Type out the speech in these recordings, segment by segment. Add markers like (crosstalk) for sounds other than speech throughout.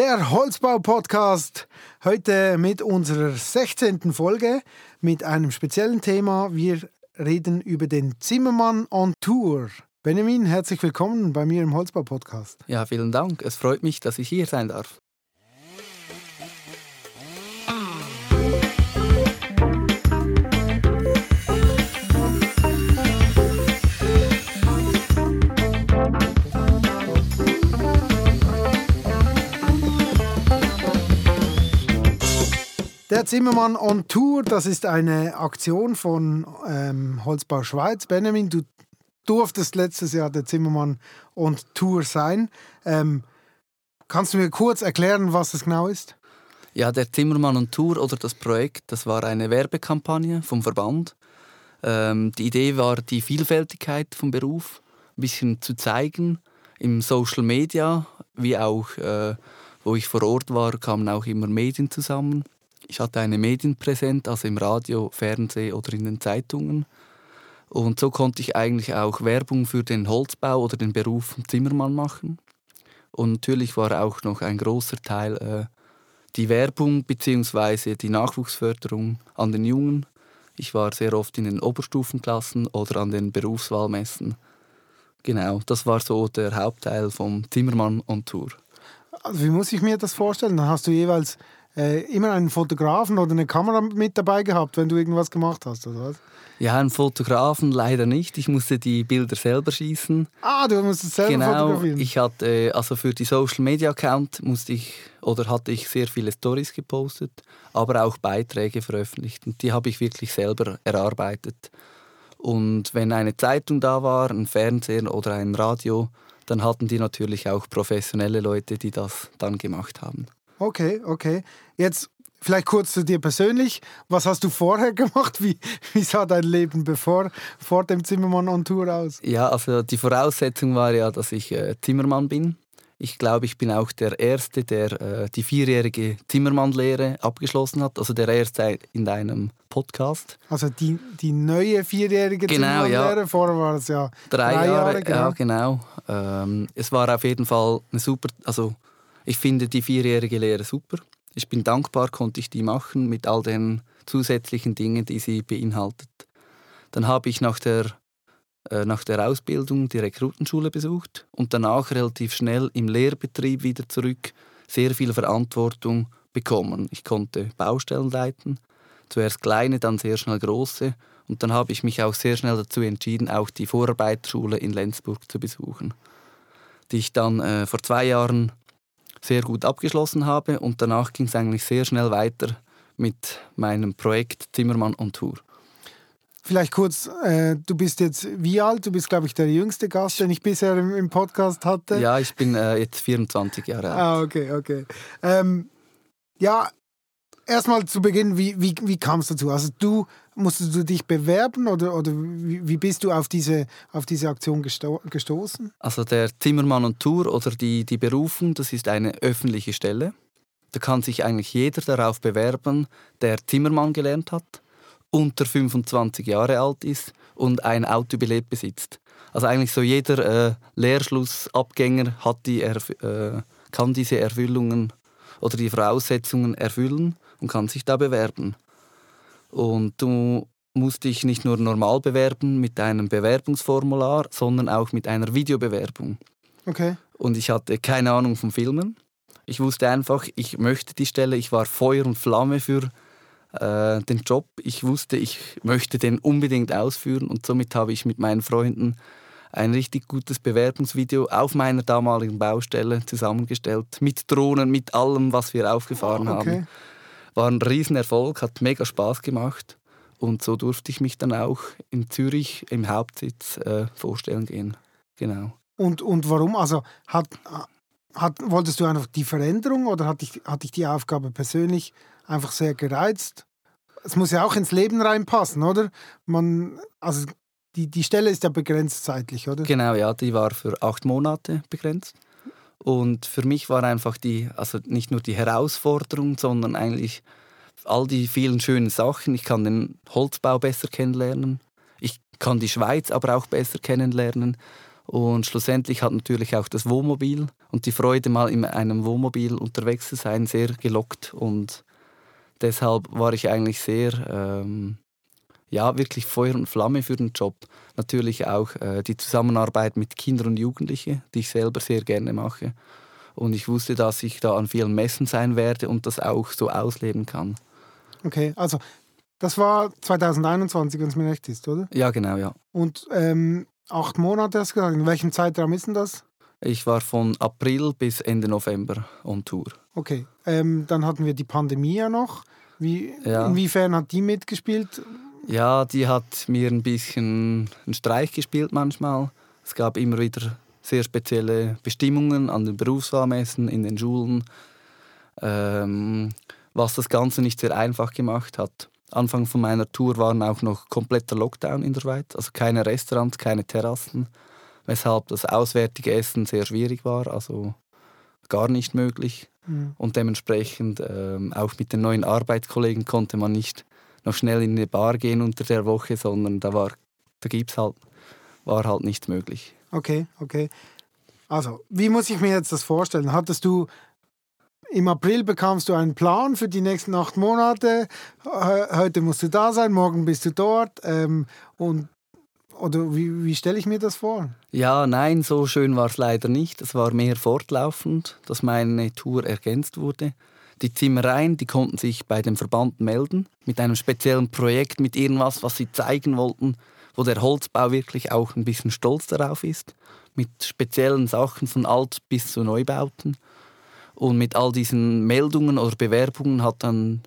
Der Holzbau-Podcast. Heute mit unserer 16. Folge mit einem speziellen Thema. Wir reden über den Zimmermann on Tour. Benjamin, herzlich willkommen bei mir im Holzbau-Podcast. Ja, vielen Dank. Es freut mich, dass ich hier sein darf. Der Zimmermann on Tour, das ist eine Aktion von ähm, Holzbau Schweiz. Benjamin, du durftest letztes Jahr der Zimmermann on Tour sein. Ähm, kannst du mir kurz erklären, was das genau ist? Ja, der Zimmermann on Tour oder das Projekt, das war eine Werbekampagne vom Verband. Ähm, die Idee war, die Vielfältigkeit vom Beruf ein bisschen zu zeigen. Im Social Media, wie auch, äh, wo ich vor Ort war, kamen auch immer Medien zusammen ich hatte eine Medienpräsenz, also im Radio, Fernsehen oder in den Zeitungen. Und so konnte ich eigentlich auch Werbung für den Holzbau oder den Beruf Zimmermann machen. Und natürlich war auch noch ein großer Teil äh, die Werbung bzw. die Nachwuchsförderung an den Jungen. Ich war sehr oft in den Oberstufenklassen oder an den Berufswahlmessen. Genau, das war so der Hauptteil vom Zimmermann on Tour. Also wie muss ich mir das vorstellen? Dann hast du jeweils äh, immer einen Fotografen oder eine Kamera mit dabei gehabt, wenn du irgendwas gemacht hast, oder was? Ja, einen Fotografen leider nicht. Ich musste die Bilder selber schießen. Ah, du musstest selber genau, fotografieren. Ich hatte, äh, also für die Social Media Account musste ich oder hatte ich sehr viele Stories gepostet, aber auch Beiträge veröffentlicht. Und die habe ich wirklich selber erarbeitet. Und wenn eine Zeitung da war, ein Fernseher oder ein Radio, dann hatten die natürlich auch professionelle Leute, die das dann gemacht haben. Okay, okay. Jetzt vielleicht kurz zu dir persönlich. Was hast du vorher (laughs) gemacht? Wie, wie sah dein Leben bevor, vor dem Zimmermann on Tour aus? Ja, also die Voraussetzung war ja, dass ich äh, Zimmermann bin. Ich glaube, ich bin auch der Erste, der äh, die vierjährige Zimmermannlehre abgeschlossen hat. Also der Erste in deinem Podcast. Also die, die neue vierjährige genau, Zimmermannlehre. Ja. Vorher war es ja drei, drei Jahre. Jahre genau. Ja, genau. Ähm, es war auf jeden Fall eine super, also ich finde die vierjährige Lehre super. Ich bin dankbar, konnte ich die machen mit all den zusätzlichen Dingen, die sie beinhaltet. Dann habe ich nach der, äh, nach der Ausbildung die Rekrutenschule besucht und danach relativ schnell im Lehrbetrieb wieder zurück sehr viel Verantwortung bekommen. Ich konnte Baustellen leiten, zuerst kleine, dann sehr schnell große und dann habe ich mich auch sehr schnell dazu entschieden, auch die Vorarbeiterschule in Lenzburg zu besuchen, die ich dann äh, vor zwei Jahren sehr gut abgeschlossen habe und danach ging es eigentlich sehr schnell weiter mit meinem Projekt Zimmermann on Tour. Vielleicht kurz, äh, du bist jetzt wie alt? Du bist, glaube ich, der jüngste Gast, den ich bisher im, im Podcast hatte. Ja, ich bin äh, jetzt 24 Jahre alt. Ah, okay, okay. Ähm, ja, erstmal zu Beginn, wie, wie, wie kam es dazu? Also du musstest du dich bewerben oder, oder wie, bist du auf diese, auf diese Aktion gesto gestoßen? Also der Zimmermann und Tour oder die, die Berufung, das ist eine öffentliche Stelle. Da kann sich eigentlich jeder darauf bewerben, der Zimmermann gelernt hat, unter 25 Jahre alt ist und ein Autobillett besitzt. Also eigentlich so jeder äh, Lehrschlussabgänger hat die äh, kann diese Erfüllungen oder die Voraussetzungen erfüllen und kann sich da bewerben. Und du musst dich nicht nur normal bewerben mit einem Bewerbungsformular, sondern auch mit einer Videobewerbung. Okay. Und ich hatte keine Ahnung vom Filmen. Ich wusste einfach, ich möchte die Stelle. Ich war Feuer und Flamme für äh, den Job. Ich wusste, ich möchte den unbedingt ausführen. Und somit habe ich mit meinen Freunden ein richtig gutes Bewerbungsvideo auf meiner damaligen Baustelle zusammengestellt. Mit Drohnen, mit allem, was wir aufgefahren oh, okay. haben. War ein Riesenerfolg, hat mega Spaß gemacht. Und so durfte ich mich dann auch in Zürich im Hauptsitz äh, vorstellen gehen. Genau. Und, und warum? Also hat, hat, wolltest du einfach die Veränderung oder hat dich, hat dich die Aufgabe persönlich einfach sehr gereizt? Es muss ja auch ins Leben reinpassen, oder? Man, also die, die Stelle ist ja begrenzt zeitlich, oder? Genau, ja, die war für acht Monate begrenzt. Und für mich war einfach die, also nicht nur die Herausforderung, sondern eigentlich all die vielen schönen Sachen. Ich kann den Holzbau besser kennenlernen. Ich kann die Schweiz aber auch besser kennenlernen. Und schlussendlich hat natürlich auch das Wohnmobil und die Freude, mal in einem Wohnmobil unterwegs zu sein, sehr gelockt. Und deshalb war ich eigentlich sehr, ähm, ja, wirklich Feuer und Flamme für den Job. Natürlich auch äh, die Zusammenarbeit mit Kindern und Jugendlichen, die ich selber sehr gerne mache. Und ich wusste, dass ich da an vielen Messen sein werde und das auch so ausleben kann. Okay, also das war 2021, wenn es mir recht ist, oder? Ja, genau, ja. Und ähm, acht Monate hast du gesagt. In welchem Zeitraum ist denn das? Ich war von April bis Ende November on Tour. Okay, ähm, dann hatten wir die Pandemie ja noch. Wie, ja. Inwiefern hat die mitgespielt? Ja, die hat mir ein bisschen einen Streich gespielt manchmal. Es gab immer wieder sehr spezielle Bestimmungen an den Berufswahlmessen, in den Schulen, ähm, was das Ganze nicht sehr einfach gemacht hat. Anfang von meiner Tour waren auch noch kompletter Lockdown in der Schweiz, also keine Restaurants, keine Terrassen, weshalb das auswärtige Essen sehr schwierig war, also gar nicht möglich. Mhm. Und dementsprechend ähm, auch mit den neuen Arbeitskollegen konnte man nicht noch schnell in eine Bar gehen unter der Woche, sondern da war, da gibt's halt, war halt nicht möglich. Okay, okay. Also, wie muss ich mir jetzt das vorstellen? Hattest du im April bekamst du einen Plan für die nächsten acht Monate. Heute musst du da sein, morgen bist du dort. Ähm, und, oder wie, wie stelle ich mir das vor? Ja, nein, so schön war es leider nicht. Es war mehr fortlaufend, dass meine Tour ergänzt wurde. Die Zimmereien, die konnten sich bei dem Verband melden mit einem speziellen Projekt, mit irgendwas, was sie zeigen wollten, wo der Holzbau wirklich auch ein bisschen stolz darauf ist, mit speziellen Sachen von Alt bis zu Neubauten. Und mit all diesen Meldungen oder Bewerbungen hat dann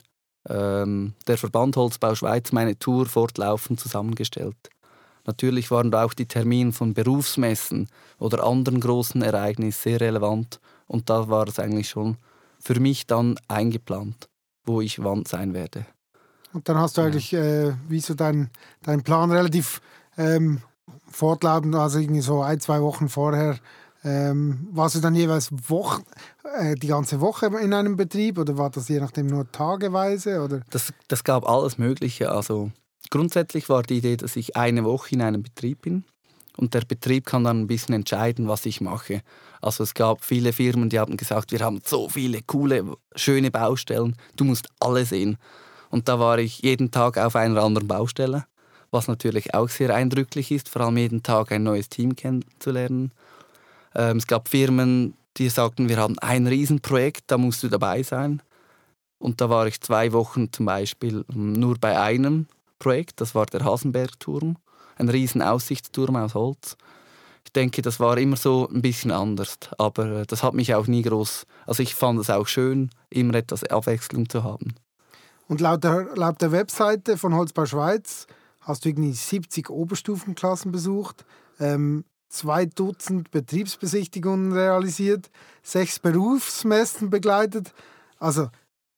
ähm, der Verband Holzbau Schweiz meine Tour fortlaufend zusammengestellt. Natürlich waren da auch die Termine von Berufsmessen oder anderen großen Ereignissen sehr relevant und da war es eigentlich schon für mich dann eingeplant, wo ich wann sein werde. Und dann hast du eigentlich, äh, wie so deinen dein Plan relativ ähm, fortlaufend, also irgendwie so ein, zwei Wochen vorher ähm, warst du dann jeweils Woche, äh, die ganze Woche in einem Betrieb oder war das je nachdem nur tageweise? Oder? Das, das gab alles Mögliche. Also grundsätzlich war die Idee, dass ich eine Woche in einem Betrieb bin und der Betrieb kann dann ein bisschen entscheiden, was ich mache. Also es gab viele Firmen, die haben gesagt, wir haben so viele coole, schöne Baustellen, du musst alle sehen. Und da war ich jeden Tag auf einer anderen Baustelle, was natürlich auch sehr eindrücklich ist, vor allem jeden Tag ein neues Team kennenzulernen. Ähm, es gab Firmen, die sagten, wir haben ein Riesenprojekt, da musst du dabei sein. Und da war ich zwei Wochen zum Beispiel nur bei einem Projekt, das war der Hasenbergturm, ein riesen Aussichtsturm aus Holz. Ich denke, das war immer so ein bisschen anders, aber äh, das hat mich auch nie groß, also ich fand es auch schön, immer etwas Abwechslung zu haben. Und laut der, laut der Webseite von Holzbau Schweiz hast du irgendwie 70 Oberstufenklassen besucht. Ähm, zwei Dutzend Betriebsbesichtigungen realisiert, sechs Berufsmessen begleitet. Also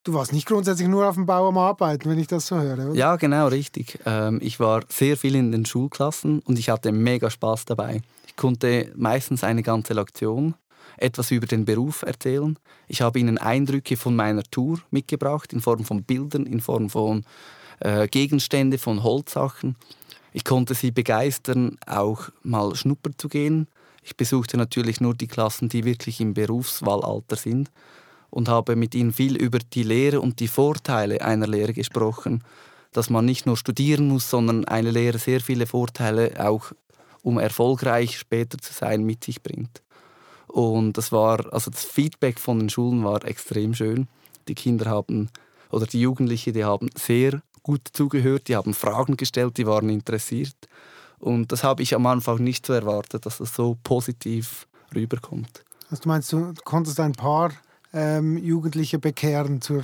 du warst nicht grundsätzlich nur auf dem Bau am Arbeiten, wenn ich das so höre, oder? Ja, genau, richtig. Ähm, ich war sehr viel in den Schulklassen und ich hatte mega Spaß dabei. Ich konnte meistens eine ganze Lektion etwas über den Beruf erzählen. Ich habe ihnen Eindrücke von meiner Tour mitgebracht in Form von Bildern, in Form von äh, Gegenstände, von Holzsachen. Ich konnte sie begeistern, auch mal schnuppern zu gehen. Ich besuchte natürlich nur die Klassen, die wirklich im Berufswahlalter sind und habe mit ihnen viel über die Lehre und die Vorteile einer Lehre gesprochen, dass man nicht nur studieren muss, sondern eine Lehre sehr viele Vorteile auch um erfolgreich später zu sein mit sich bringt. Und das war also das Feedback von den Schulen war extrem schön. Die Kinder haben oder die Jugendlichen, die haben sehr gut zugehört, die haben Fragen gestellt, die waren interessiert. Und das habe ich am Anfang nicht so erwartet, dass das so positiv rüberkommt. Also du meinst, du konntest ein paar ähm, Jugendliche bekehren zur,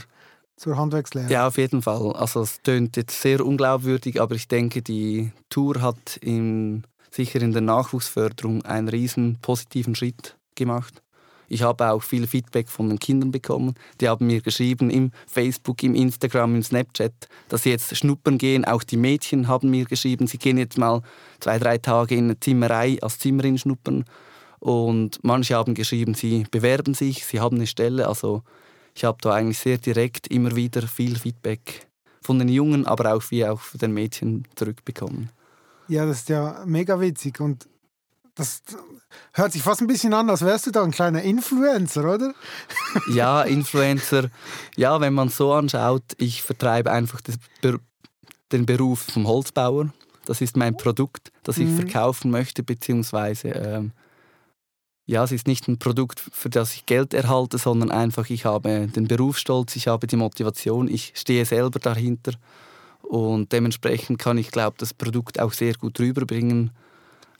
zur Handwerkslehre? Ja, auf jeden Fall. Also es tönt jetzt sehr unglaubwürdig, aber ich denke, die Tour hat in, sicher in der Nachwuchsförderung einen riesen positiven Schritt gemacht. Ich habe auch viel Feedback von den Kindern bekommen. Die haben mir geschrieben im Facebook, im Instagram, im Snapchat, dass sie jetzt schnuppern gehen. Auch die Mädchen haben mir geschrieben, sie gehen jetzt mal zwei, drei Tage in eine Zimmerei als Zimmerin schnuppern. Und manche haben geschrieben, sie bewerben sich, sie haben eine Stelle. Also ich habe da eigentlich sehr direkt immer wieder viel Feedback von den Jungen, aber auch wie auch von den Mädchen zurückbekommen. Ja, das ist ja mega witzig. Und das hört sich fast ein bisschen an, als wärst du da ein kleiner Influencer, oder? (laughs) ja, Influencer. Ja, wenn man es so anschaut, ich vertreibe einfach den Beruf vom Holzbauer. Das ist mein Produkt, das ich mhm. verkaufen möchte, beziehungsweise ähm, ja, es ist nicht ein Produkt, für das ich Geld erhalte, sondern einfach, ich habe den Berufsstolz, ich habe die Motivation, ich stehe selber dahinter und dementsprechend kann ich, glaube das Produkt auch sehr gut rüberbringen.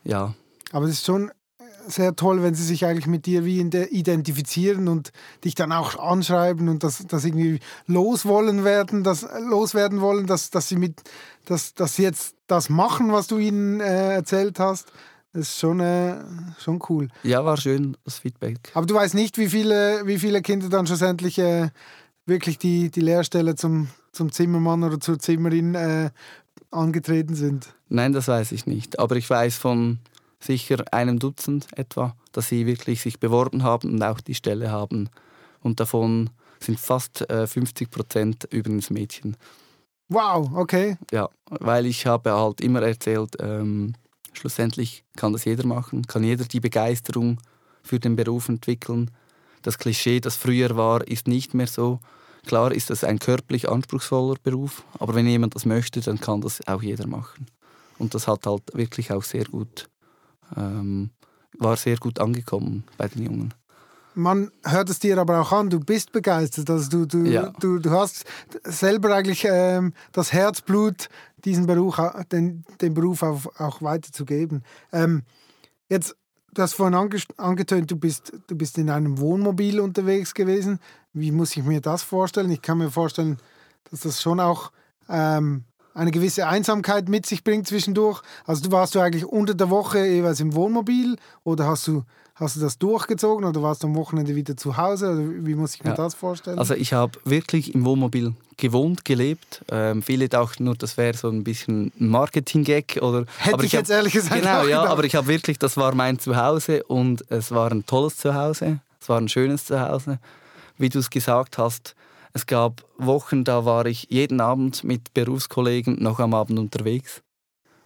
Ja. Aber es ist schon sehr toll, wenn sie sich eigentlich mit dir wie identifizieren und dich dann auch anschreiben und das, das irgendwie loswollen werden, das loswerden wollen, dass, dass sie mit, dass, dass sie jetzt das machen, was du ihnen äh, erzählt hast. Das ist schon, äh, schon cool. Ja, war schön, das Feedback. Aber du weißt nicht, wie viele, wie viele Kinder dann schlussendlich äh, wirklich die, die Lehrstelle zum, zum Zimmermann oder zur Zimmerin äh, angetreten sind? Nein, das weiß ich nicht. Aber ich weiß von sicher einem Dutzend etwa, dass sie wirklich sich beworben haben und auch die Stelle haben. Und davon sind fast äh, 50 Prozent übrigens Mädchen. Wow, okay. Ja, weil ich habe halt immer erzählt, ähm, schlussendlich kann das jeder machen, kann jeder die Begeisterung für den Beruf entwickeln. Das Klischee, das früher war, ist nicht mehr so. Klar ist das ein körperlich anspruchsvoller Beruf, aber wenn jemand das möchte, dann kann das auch jeder machen. Und das hat halt wirklich auch sehr gut, ähm, war sehr gut angekommen bei den Jungen. Man hört es dir aber auch an, du bist begeistert. Also du, du, ja. du, du hast selber eigentlich ähm, das Herzblut, diesen Beruf, den, den Beruf auch, auch weiterzugeben. Ähm, jetzt, du hast vorhin ange angetönt, du bist, du bist in einem Wohnmobil unterwegs gewesen. Wie muss ich mir das vorstellen? Ich kann mir vorstellen, dass das schon auch ähm, eine gewisse Einsamkeit mit sich bringt zwischendurch. Also du warst du eigentlich unter der Woche jeweils im Wohnmobil oder hast du Hast du das durchgezogen oder warst du am Wochenende wieder zu Hause? Oder wie muss ich mir ja. das vorstellen? Also ich habe wirklich im Wohnmobil gewohnt, gelebt. Ähm, viele dachten nur, das wäre so ein bisschen ein Marketing-Gag. Hätte aber ich, ich jetzt hab, ehrlich gesagt Genau, ja, aber ich habe wirklich, das war mein Zuhause und es war ein tolles Zuhause. Es war ein schönes Zuhause. Wie du es gesagt hast, es gab Wochen, da war ich jeden Abend mit Berufskollegen noch am Abend unterwegs.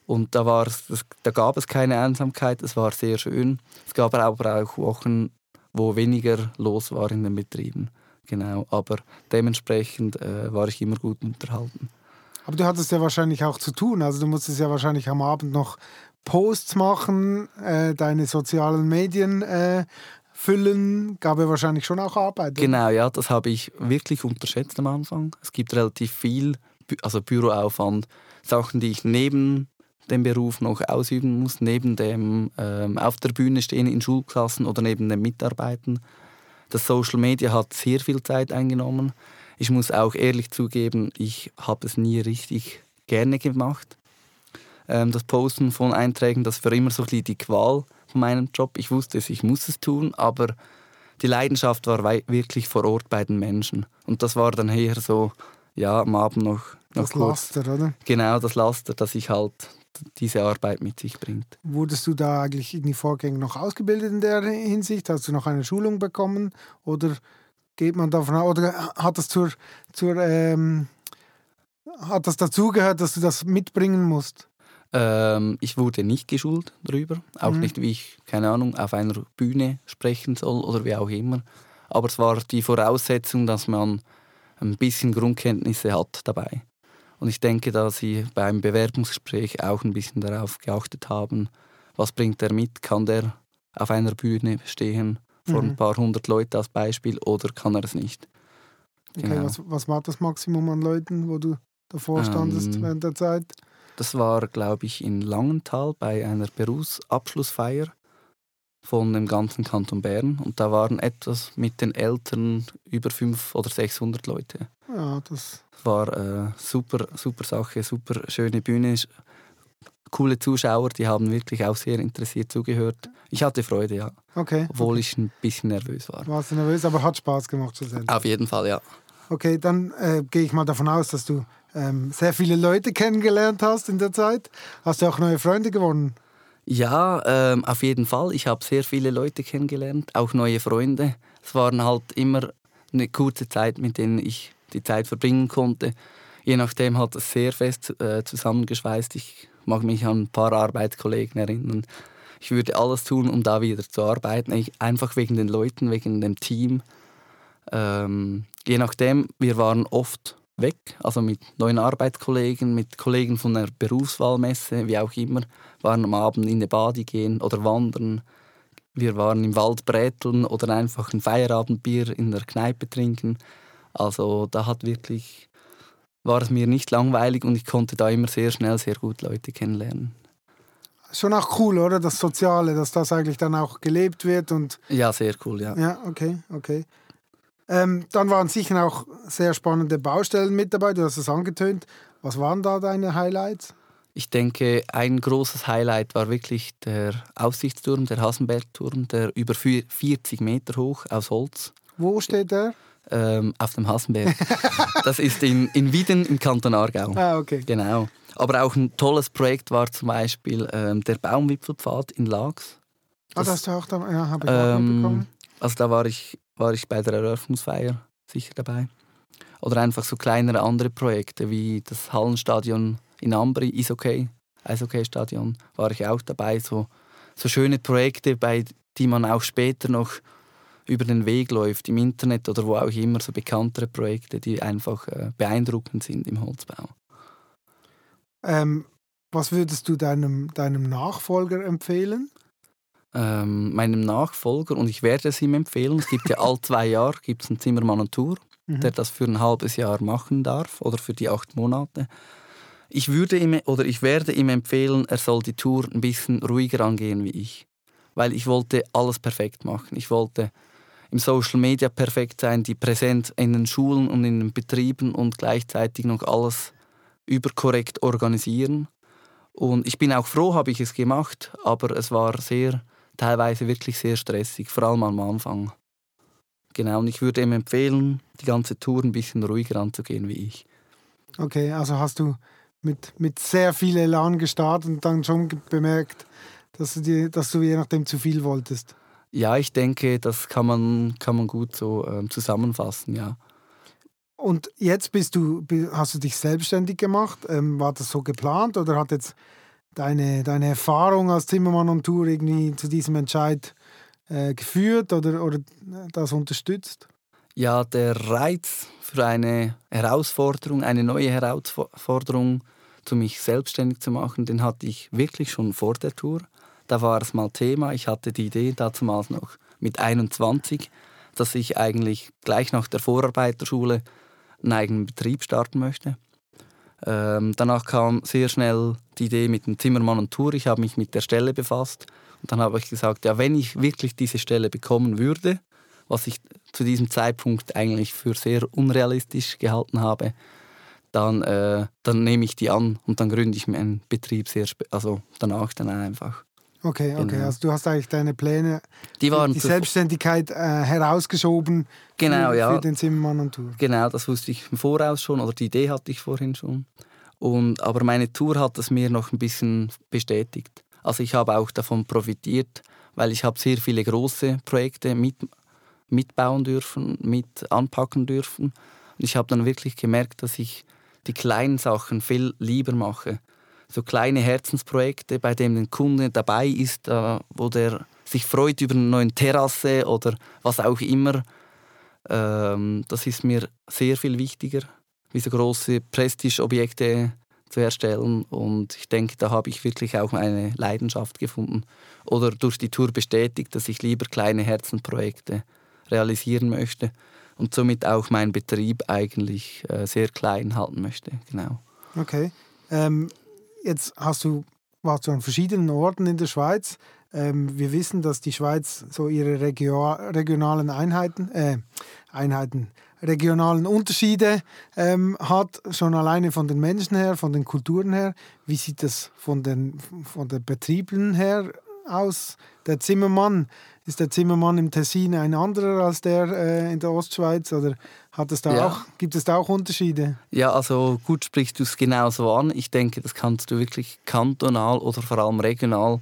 Und da, war's, da gab es keine Einsamkeit, es war sehr schön. Es gab aber auch Wochen, wo weniger los war in den Betrieben. Genau, aber dementsprechend äh, war ich immer gut unterhalten. Aber du hattest ja wahrscheinlich auch zu tun. Also du musstest ja wahrscheinlich am Abend noch Posts machen, äh, deine sozialen Medien äh, füllen. Gab ja wahrscheinlich schon auch Arbeit. Oder? Genau, ja, das habe ich wirklich unterschätzt am Anfang. Es gibt relativ viel, also Büroaufwand, Sachen, die ich neben den Beruf noch ausüben muss, neben dem ähm, auf der Bühne stehen in Schulklassen oder neben dem Mitarbeiten. Das Social Media hat sehr viel Zeit eingenommen. Ich muss auch ehrlich zugeben, ich habe es nie richtig gerne gemacht. Ähm, das Posten von Einträgen, das war immer so ein bisschen die Qual von meinem Job. Ich wusste es, ich muss es tun, aber die Leidenschaft war wirklich vor Ort bei den Menschen. Und das war dann eher so, ja, am Abend noch. noch das kurz. Laster, oder? Genau, das Laster, das ich halt diese Arbeit mit sich bringt. Wurdest du da eigentlich in die Vorgänge noch ausgebildet in der Hinsicht? Hast du noch eine Schulung bekommen oder geht man davon aus, oder hat das zur, zur ähm, hat das dazugehört, dass du das mitbringen musst? Ähm, ich wurde nicht geschult darüber, auch mhm. nicht, wie ich, keine Ahnung, auf einer Bühne sprechen soll oder wie auch immer. Aber es war die Voraussetzung, dass man ein bisschen Grundkenntnisse hat dabei. Und ich denke, dass Sie beim Bewerbungsgespräch auch ein bisschen darauf geachtet haben, was bringt er mit? Kann der auf einer Bühne stehen vor mhm. ein paar hundert Leuten als Beispiel oder kann er es nicht? Okay, genau. was, was, war das Maximum an Leuten, wo du davor standest ähm, während der Zeit? Das war, glaube ich, in Langenthal bei einer Berufsabschlussfeier von dem ganzen Kanton Bern. Und da waren etwas mit den Eltern über 500 oder 600 Leute. Ja, das war eine super, super Sache, super schöne Bühne. Coole Zuschauer, die haben wirklich auch sehr interessiert zugehört. Ich hatte Freude, ja. Okay. Obwohl ich ein bisschen nervös war. Warst du nervös, aber hat Spaß gemacht schlussendlich? Auf jeden Fall, ja. Okay, dann äh, gehe ich mal davon aus, dass du ähm, sehr viele Leute kennengelernt hast in der Zeit. Hast du auch neue Freunde gewonnen? Ja, ähm, auf jeden Fall. Ich habe sehr viele Leute kennengelernt, auch neue Freunde. Es waren halt immer eine kurze Zeit, mit denen ich die Zeit verbringen konnte. Je nachdem hat es sehr fest äh, zusammengeschweißt. Ich mag mich an ein paar Arbeitskollegen erinnern. ich würde alles tun, um da wieder zu arbeiten. Ich, einfach wegen den Leuten, wegen dem Team. Ähm, je nachdem, wir waren oft weg, also mit neuen Arbeitskollegen, mit Kollegen von der Berufswahlmesse, wie auch immer, waren am Abend in die Badi gehen oder wandern. Wir waren im Wald bräteln oder einfach ein Feierabendbier in der Kneipe trinken. Also da hat wirklich, war es mir nicht langweilig und ich konnte da immer sehr schnell sehr gut Leute kennenlernen. Schon auch cool, oder? Das Soziale, dass das eigentlich dann auch gelebt wird und. Ja, sehr cool, ja. Ja, okay, okay. Ähm, dann waren sicher auch sehr spannende Baustellen mit dabei, du hast es angetönt. Was waren da deine Highlights? Ich denke, ein großes Highlight war wirklich der Aussichtsturm, der Hasenbergturm, der über 40 Meter hoch aus Holz. Wo steht der? Ähm, auf dem Hasenberg. (laughs) das ist in, in Wieden im Kanton Aargau. Ah, okay. Genau. Aber auch ein tolles Projekt war zum Beispiel ähm, der Baumwipfelpfad in Lags. Das, ah, das hast du auch da, ja, habe ich auch ähm, mitbekommen. Also da war ich war ich bei der Eröffnungsfeier sicher dabei. Oder einfach so kleinere andere Projekte wie das Hallenstadion in Ambri, Eishockey, Eishockey-Stadion, war ich auch dabei. So, so schöne Projekte, bei die man auch später noch über den Weg läuft, im Internet oder wo auch immer, so bekanntere Projekte, die einfach äh, beeindruckend sind im Holzbau. Ähm, was würdest du deinem, deinem Nachfolger empfehlen? Ähm, meinem Nachfolger und ich werde es ihm empfehlen. Es gibt ja all zwei Jahre gibt's einen Zimmermann und Tour, mhm. der das für ein halbes Jahr machen darf oder für die acht Monate. Ich würde ihm oder ich werde ihm empfehlen, er soll die Tour ein bisschen ruhiger angehen wie ich, weil ich wollte alles perfekt machen. Ich wollte im Social Media perfekt sein, die Präsenz in den Schulen und in den Betrieben und gleichzeitig noch alles überkorrekt organisieren. Und ich bin auch froh, habe ich es gemacht, aber es war sehr teilweise wirklich sehr stressig, vor allem am Anfang. Genau, und ich würde ihm empfehlen, die ganze Tour ein bisschen ruhiger anzugehen wie ich. Okay, also hast du mit, mit sehr viel Elan gestartet und dann schon bemerkt, dass du, dir, dass du je nachdem zu viel wolltest? Ja, ich denke, das kann man, kann man gut so äh, zusammenfassen, ja. Und jetzt bist du, hast du dich selbstständig gemacht. Ähm, war das so geplant oder hat jetzt deine, deine Erfahrung als Zimmermann und Tour irgendwie zu diesem Entscheid äh, geführt oder, oder das unterstützt? Ja, der Reiz für eine Herausforderung, eine neue Herausforderung, zu mich selbstständig zu machen, den hatte ich wirklich schon vor der Tour. Da war es mal Thema. Ich hatte die Idee damals noch mit 21, dass ich eigentlich gleich nach der Vorarbeiterschule einen eigenen Betrieb starten möchte. Ähm, danach kam sehr schnell die Idee mit dem Zimmermann und Tour. Ich habe mich mit der Stelle befasst und dann habe ich gesagt, ja, wenn ich wirklich diese Stelle bekommen würde, was ich zu diesem Zeitpunkt eigentlich für sehr unrealistisch gehalten habe, dann, äh, dann nehme ich die an und dann gründe ich meinen Betrieb sehr also danach dann einfach. Okay, okay. Genau. Also du hast eigentlich deine Pläne, die, waren die Selbstständigkeit äh, herausgeschoben genau, für, ja. für, den Zimmermann und Tour. Genau, das wusste ich im Voraus schon oder die Idee hatte ich vorhin schon. Und, aber meine Tour hat es mir noch ein bisschen bestätigt. Also ich habe auch davon profitiert, weil ich habe sehr viele große Projekte mit, mitbauen dürfen, mit anpacken dürfen. Und ich habe dann wirklich gemerkt, dass ich die kleinen Sachen viel lieber mache so kleine Herzensprojekte, bei denen der Kunde dabei ist, äh, wo der sich freut über eine neue Terrasse oder was auch immer. Ähm, das ist mir sehr viel wichtiger, wie so große Prestigeobjekte zu erstellen. Und ich denke, da habe ich wirklich auch eine Leidenschaft gefunden oder durch die Tour bestätigt, dass ich lieber kleine Herzensprojekte realisieren möchte und somit auch meinen Betrieb eigentlich äh, sehr klein halten möchte. Genau. Okay. Ähm, Jetzt hast du, warst du an verschiedenen Orten in der Schweiz. Ähm, wir wissen, dass die Schweiz so ihre Regio regionalen Einheiten, äh, Einheiten, regionalen Unterschiede ähm, hat, schon alleine von den Menschen her, von den Kulturen her. Wie sieht das von den, von den Betrieben her aus? Der Zimmermann, ist der Zimmermann im Tessin ein anderer als der äh, in der Ostschweiz oder hat es da ja. auch, gibt es da auch Unterschiede? Ja, also gut sprichst du es genauso an. Ich denke, das kannst du wirklich kantonal oder vor allem regional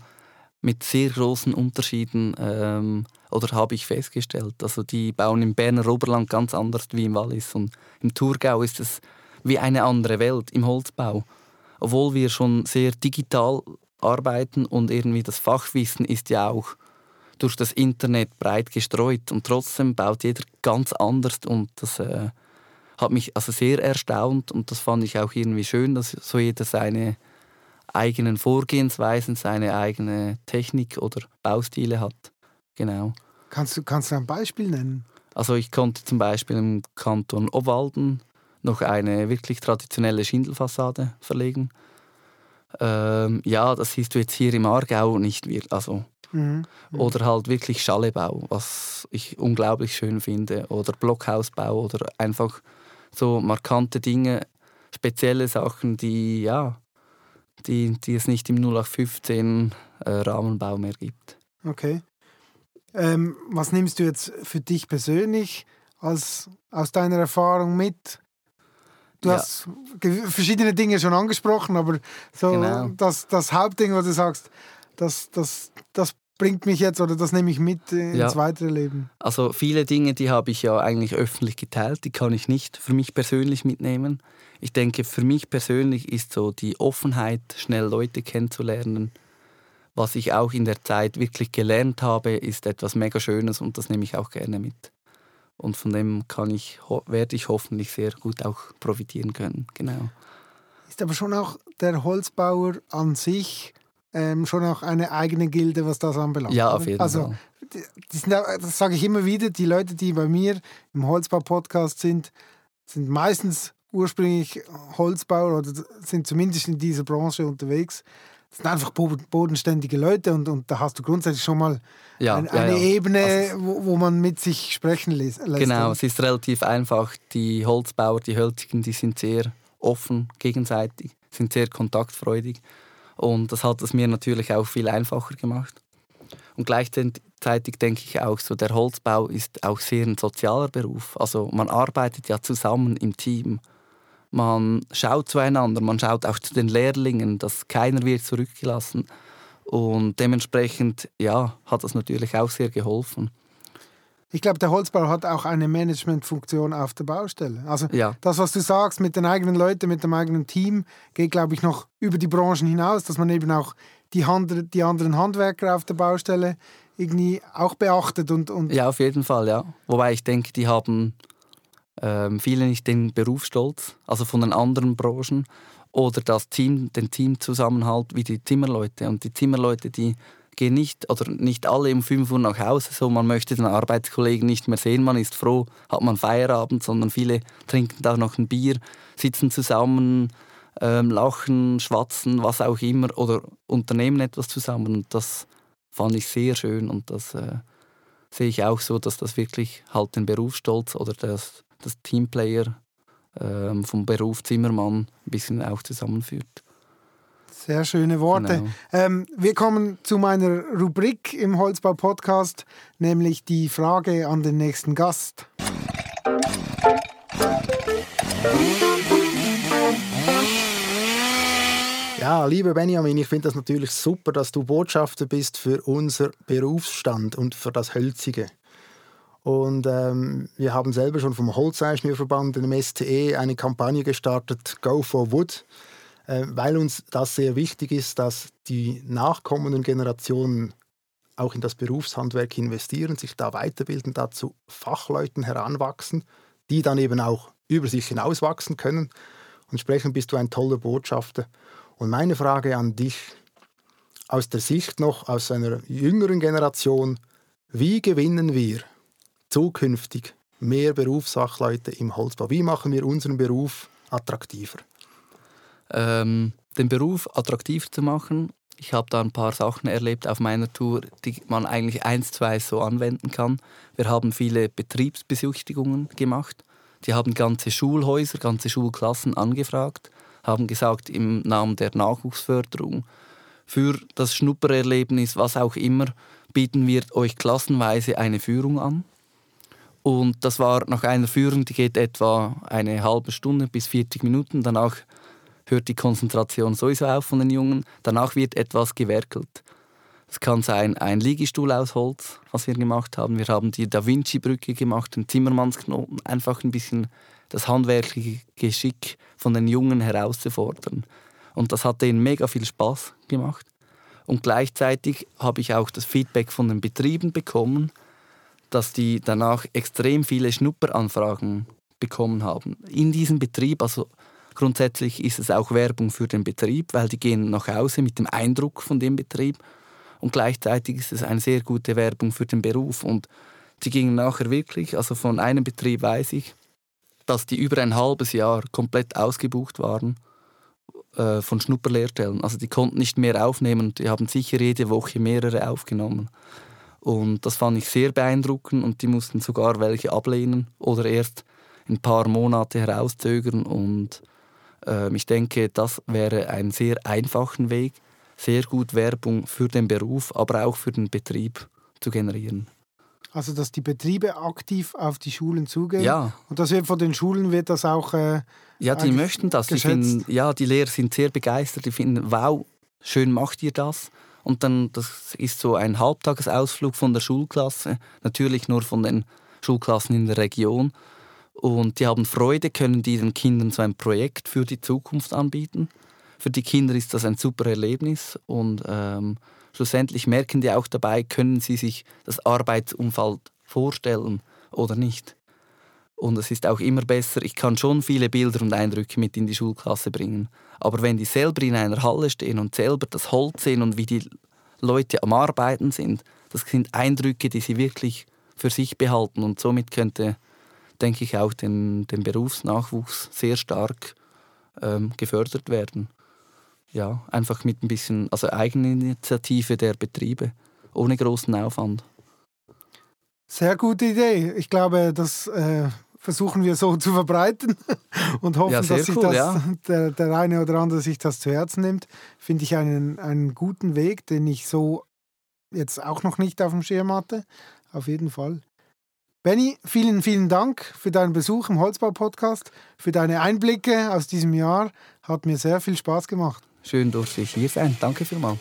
mit sehr großen Unterschieden ähm, oder habe ich festgestellt. Also die bauen im Berner Oberland ganz anders wie im Wallis und im Thurgau ist es wie eine andere Welt im Holzbau. Obwohl wir schon sehr digital arbeiten und irgendwie das Fachwissen ist ja auch durch das Internet breit gestreut und trotzdem baut jeder ganz anders und das äh, hat mich also sehr erstaunt und das fand ich auch irgendwie schön, dass so jeder seine eigenen Vorgehensweisen, seine eigene Technik oder Baustile hat. Genau. Kannst du, kannst du ein Beispiel nennen? Also ich konnte zum Beispiel im Kanton Obwalden noch eine wirklich traditionelle Schindelfassade verlegen. Ähm, ja, das siehst du jetzt hier im Aargau nicht wirklich. Also, mhm. Mhm. Oder halt wirklich Schallebau, was ich unglaublich schön finde. Oder Blockhausbau oder einfach so markante Dinge, spezielle Sachen, die, ja, die, die es nicht im 0815 äh, Rahmenbau mehr gibt. Okay. Ähm, was nimmst du jetzt für dich persönlich als, aus deiner Erfahrung mit? Du ja. hast verschiedene Dinge schon angesprochen, aber so genau. das, das Hauptding, wo du sagst, das, das, das bringt mich jetzt oder das nehme ich mit ins ja. weitere Leben? Also viele Dinge, die habe ich ja eigentlich öffentlich geteilt, die kann ich nicht für mich persönlich mitnehmen. Ich denke, für mich persönlich ist so die Offenheit, schnell Leute kennenzulernen. Was ich auch in der Zeit wirklich gelernt habe, ist etwas mega Schönes und das nehme ich auch gerne mit. Und von dem kann ich, werde ich hoffentlich sehr gut auch profitieren können. Genau. Ist aber schon auch der Holzbauer an sich ähm, schon auch eine eigene Gilde, was das anbelangt. Ja, auf jeden also, Fall. Sind, das sage ich immer wieder, die Leute, die bei mir im Holzbau-Podcast sind, sind meistens ursprünglich Holzbauer oder sind zumindest in dieser Branche unterwegs. Das sind einfach bodenständige Leute und, und da hast du grundsätzlich schon mal ja, ein, eine ja, ja. Ebene, also, wo, wo, man mit sich sprechen lässt. Genau, es ist relativ einfach. Die Holzbauer, die Hölzigen, die sind sehr offen gegenseitig, sind sehr kontaktfreudig. Und das hat es mir natürlich auch viel einfacher gemacht. Und gleichzeitig denke ich auch so, der Holzbau ist auch sehr ein sozialer Beruf. Also man arbeitet ja zusammen im Team. Man schaut zueinander, man schaut auch zu den Lehrlingen, dass keiner wird zurückgelassen. Und dementsprechend ja, hat das natürlich auch sehr geholfen. Ich glaube, der Holzbau hat auch eine Managementfunktion auf der Baustelle. Also ja. das, was du sagst mit den eigenen Leuten, mit dem eigenen Team, geht, glaube ich, noch über die Branchen hinaus, dass man eben auch die, Hand, die anderen Handwerker auf der Baustelle irgendwie auch beachtet. Und, und ja, auf jeden Fall, ja. Wobei ich denke, die haben ähm, viele nicht den Berufsstolz, also von den anderen Branchen, oder das Team, den Teamzusammenhalt wie die Zimmerleute. Und die Zimmerleute, die gehen nicht oder nicht alle um 5 Uhr nach Hause, so man möchte den Arbeitskollegen nicht mehr sehen, man ist froh, hat man Feierabend, sondern viele trinken da noch ein Bier, sitzen zusammen, ähm, lachen, schwatzen, was auch immer. Oder unternehmen etwas zusammen. Und das fand ich sehr schön. Und das äh, sehe ich auch so, dass das wirklich halt den Berufsstolz oder das, das Teamplayer ähm, vom Beruf Zimmermann ein bisschen auch zusammenführt. Sehr schöne Worte. Genau. Ähm, wir kommen zu meiner Rubrik im Holzbau-Podcast, nämlich die Frage an den nächsten Gast. Ja, lieber Benjamin, ich finde das natürlich super, dass du Botschafter bist für unser Berufsstand und für das Hölzige. Und ähm, wir haben selber schon vom Holzeichnerverband, dem STE, eine Kampagne gestartet, Go for Wood. Äh, weil uns das sehr wichtig ist, dass die nachkommenden Generationen auch in das Berufshandwerk investieren, sich da weiterbilden, dazu Fachleuten heranwachsen, die dann eben auch über sich hinauswachsen können. Entsprechend bist du ein toller Botschafter. Und meine Frage an dich, aus der Sicht noch aus einer jüngeren Generation, wie gewinnen wir zukünftig mehr Berufsfachleute im Holzbau? Wie machen wir unseren Beruf attraktiver? ähm, den Beruf attraktiv zu machen. Ich habe da ein paar Sachen erlebt auf meiner Tour, die man eigentlich eins zu eins so anwenden kann. Wir haben viele Betriebsbesichtigungen gemacht. Die haben ganze Schulhäuser, ganze Schulklassen angefragt, haben gesagt, im Namen der Nachwuchsförderung, für das Schnuppererlebnis, was auch immer, bieten wir euch klassenweise eine Führung an. Und das war nach einer Führung, die geht etwa eine halbe Stunde bis 40 Minuten. Danach hört die Konzentration sowieso auf von den Jungen. Danach wird etwas gewerkelt. Es kann sein ein Liegestuhl aus Holz, was wir gemacht haben. Wir haben die Da Vinci-Brücke gemacht, den Zimmermannsknoten, einfach ein bisschen das handwerkliche Geschick von den Jungen herauszufordern. Und das hat denen mega viel Spaß gemacht. Und gleichzeitig habe ich auch das Feedback von den Betrieben bekommen, dass die danach extrem viele Schnupperanfragen bekommen haben. In diesem Betrieb, also grundsätzlich ist es auch Werbung für den Betrieb, weil die gehen nach Hause mit dem Eindruck von dem Betrieb und gleichzeitig ist es eine sehr gute Werbung für den Beruf und sie gingen nachher wirklich, also von einem Betrieb weiß ich, dass die über ein halbes Jahr komplett ausgebucht waren äh, von Schnupperlehrstellen. Also die konnten nicht mehr aufnehmen und die haben sicher jede Woche mehrere aufgenommen. Und das fand ich sehr beeindruckend und die mussten sogar welche ablehnen oder erst ein paar Monate herauszögern. Und äh, ich denke, das wäre ein sehr einfacher Weg, sehr gut Werbung für den Beruf, aber auch für den Betrieb zu generieren. Also dass die Betriebe aktiv auf die Schulen zugehen. Ja. Und das wird von den Schulen wird das auch. Äh, ja, die möchten das. Die finden, ja, die Lehrer sind sehr begeistert. Die finden, wow, schön macht ihr das. Und dann, das ist so ein Halbtagesausflug von der Schulklasse, natürlich nur von den Schulklassen in der Region. Und die haben Freude, können die den Kindern so ein Projekt für die Zukunft anbieten. Für die Kinder ist das ein super Erlebnis und ähm, schlussendlich merken die auch dabei, können sie sich das Arbeitsumfeld vorstellen oder nicht. Und es ist auch immer besser, ich kann schon viele Bilder und Eindrücke mit in die Schulklasse bringen. Aber wenn die selber in einer Halle stehen und selber das Holz sehen und wie die Leute am Arbeiten sind, das sind Eindrücke, die sie wirklich für sich behalten. Und somit könnte, denke ich, auch den, den Berufsnachwuchs sehr stark ähm, gefördert werden. Ja, einfach mit ein bisschen also Eigeninitiative der Betriebe, ohne großen Aufwand. Sehr gute Idee. Ich glaube, das äh, versuchen wir so zu verbreiten (laughs) und hoffen, ja, dass sich cool, das, ja. der, der eine oder andere sich das zu Herzen nimmt. Finde ich einen, einen guten Weg, den ich so jetzt auch noch nicht auf dem Schirm hatte. Auf jeden Fall. Benny, vielen, vielen Dank für deinen Besuch im Holzbau-Podcast, für deine Einblicke aus diesem Jahr. Hat mir sehr viel Spaß gemacht. Schön, durfte ich hier sein. Danke vielmals.